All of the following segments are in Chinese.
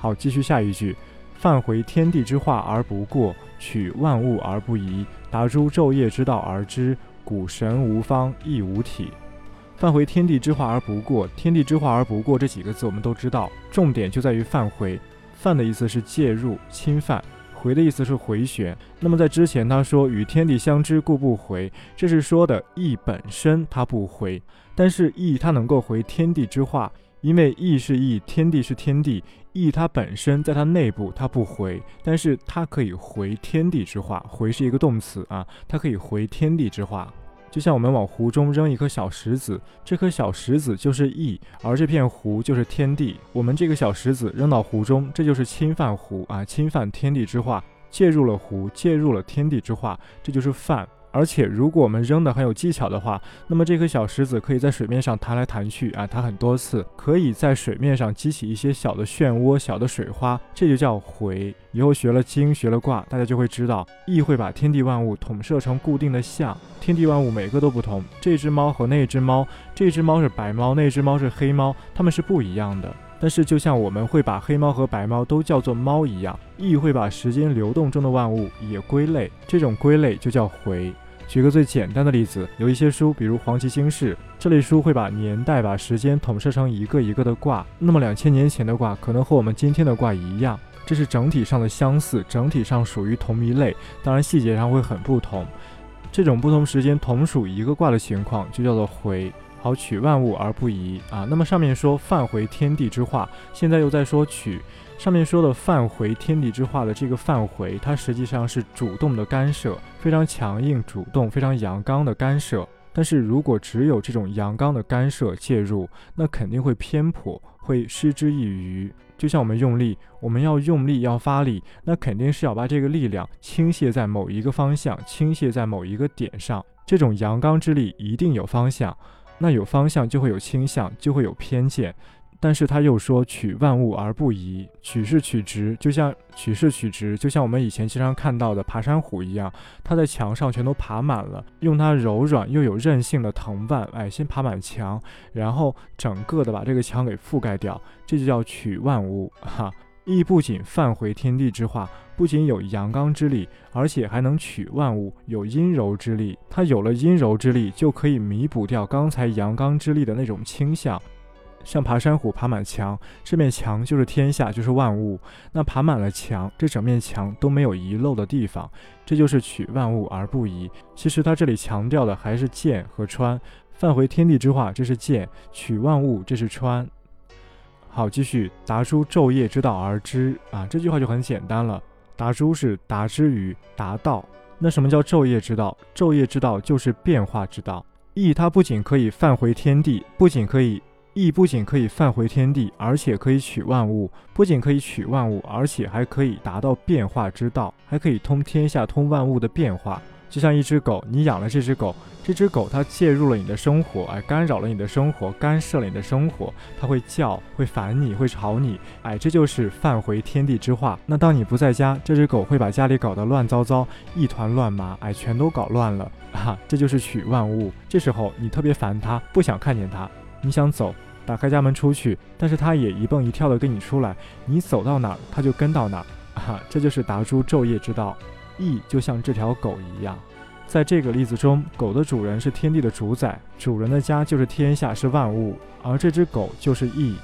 好，继续下一句：泛回天地之化而不过，取万物而不移，达诸昼夜之道而知，古神无方，亦无体。泛回天地之化而不过，天地之化而不过这几个字我们都知道，重点就在于泛回。泛的意思是介入、侵犯；回的意思是回旋。那么在之前他说与天地相知，故不回，这是说的意本身它不回，但是意它能够回天地之化，因为意是意，天地是天地，意它本身在它内部它不回，但是它可以回天地之化。回是一个动词啊，它可以回天地之化。就像我们往湖中扔一颗小石子，这颗小石子就是意，而这片湖就是天地。我们这个小石子扔到湖中，这就是侵犯湖啊，侵犯天地之化，介入了湖，介入了天地之化，这就是犯。而且，如果我们扔的很有技巧的话，那么这颗小石子可以在水面上弹来弹去啊，弹很多次，可以在水面上激起一些小的漩涡、小的水花，这就叫回。以后学了经、学了卦，大家就会知道，易会把天地万物统摄成固定的象，天地万物每个都不同。这只猫和那只猫，这只猫是白猫，那只猫是黑猫，它们是不一样的。但是，就像我们会把黑猫和白猫都叫做猫一样，亦会把时间流动中的万物也归类，这种归类就叫回。举个最简单的例子，有一些书，比如《黄旗经世》这类书，会把年代、把时间统摄成一个一个的卦。那么两千年前的卦，可能和我们今天的卦一样，这是整体上的相似，整体上属于同一类，当然细节上会很不同。这种不同时间同属一个卦的情况，就叫做回。好取万物而不移啊。那么上面说泛回天地之化，现在又在说取。上面说的泛回天地之化的这个泛回，它实际上是主动的干涉，非常强硬、主动、非常阳刚的干涉。但是如果只有这种阳刚的干涉介入，那肯定会偏颇，会失之一隅。就像我们用力，我们要用力要发力，那肯定是要把这个力量倾泻在某一个方向，倾泻在某一个点上。这种阳刚之力一定有方向。那有方向就会有倾向，就会有偏见，但是他又说取万物而不移，取是取直，就像取是取直，就像我们以前经常看到的爬山虎一样，它在墙上全都爬满了，用它柔软又有韧性的藤蔓，哎，先爬满墙，然后整个的把这个墙给覆盖掉，这就叫取万物，哈。亦不仅泛回天地之化，不仅有阳刚之力，而且还能取万物，有阴柔之力。它有了阴柔之力，就可以弥补掉刚才阳刚之力的那种倾向。像爬山虎爬满墙，这面墙就是天下，就是万物。那爬满了墙，这整面墙都没有遗漏的地方，这就是取万物而不遗。其实他这里强调的还是见和穿。泛回天地之化，这是见；取万物，这是穿。好，继续达诸昼夜之道而知啊，这句话就很简单了。达诸是达之于达到，那什么叫昼夜之道？昼夜之道就是变化之道。意它不仅可以泛回天地，不仅可以意不仅可以泛回天地，而且可以取万物，不仅可以取万物，而且还可以达到变化之道，还可以通天下、通万物的变化。就像一只狗，你养了这只狗，这只狗它介入了你的生活，哎，干扰了你的生活，干涉了你的生活，它会叫，会烦你，会吵你，哎，这就是犯回天地之化。那当你不在家，这只狗会把家里搞得乱糟糟，一团乱麻，哎，全都搞乱了，哈，这就是取万物。这时候你特别烦它，不想看见它，你想走，打开家门出去，但是它也一蹦一跳的跟你出来，你走到哪儿，它就跟到哪儿，哈，这就是达诸昼夜之道。意就像这条狗一样，在这个例子中，狗的主人是天地的主宰，主人的家就是天下，是万物，而这只狗就是意。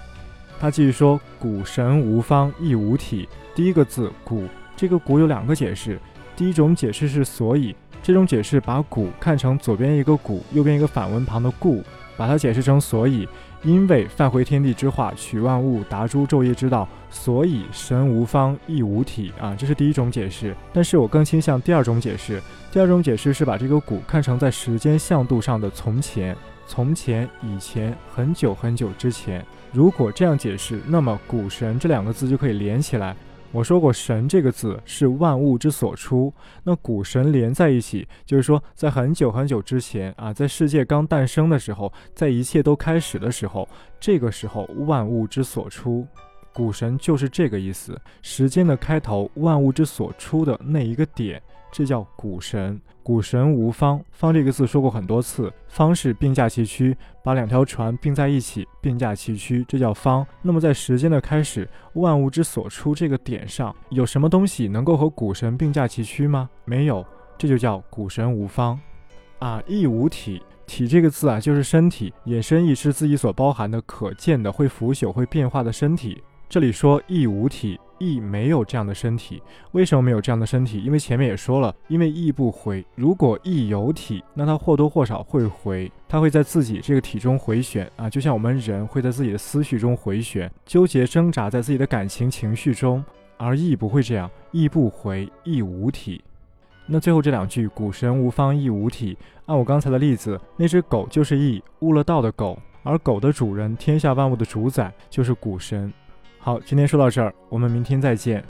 他继续说：“谷神无方，亦无体。”第一个字“谷”，这个“谷”有两个解释。第一种解释是“所以”，这种解释把“谷”看成左边一个“谷”，右边一个反文旁的“故”，把它解释成“所以”。因为泛回天地之化，取万物，达诸昼夜之道，所以神无方，亦无体啊，这是第一种解释。但是我更倾向第二种解释。第二种解释是把这个古看成在时间向度上的从前，从前，以前，很久很久之前。如果这样解释，那么古神这两个字就可以连起来。我说过，神这个字是万物之所出，那古神连在一起，就是说，在很久很久之前啊，在世界刚诞生的时候，在一切都开始的时候，这个时候万物之所出，古神就是这个意思。时间的开头，万物之所出的那一个点，这叫谷神。谷神无方，方这个字说过很多次，方是并驾齐驱，把两条船并在一起，并驾齐驱，这叫方。那么在时间的开始，万物之所出这个点上，有什么东西能够和谷神并驾齐驱吗？没有，这就叫谷神无方。啊，亦无体。体这个字啊，就是身体，衍生意是自己所包含的可见的、会腐朽、会变化的身体。这里说亦无体，亦没有这样的身体。为什么没有这样的身体？因为前面也说了，因为亦不回。如果亦有体，那它或多或少会回，它会在自己这个体中回旋啊，就像我们人会在自己的思绪中回旋，纠结挣扎在自己的感情情绪中，而亦不会这样，亦不回，亦无体。那最后这两句“古神无方，亦无体”，按我刚才的例子，那只狗就是羿，悟了道的狗，而狗的主人，天下万物的主宰就是古神。好，今天说到这儿，我们明天再见。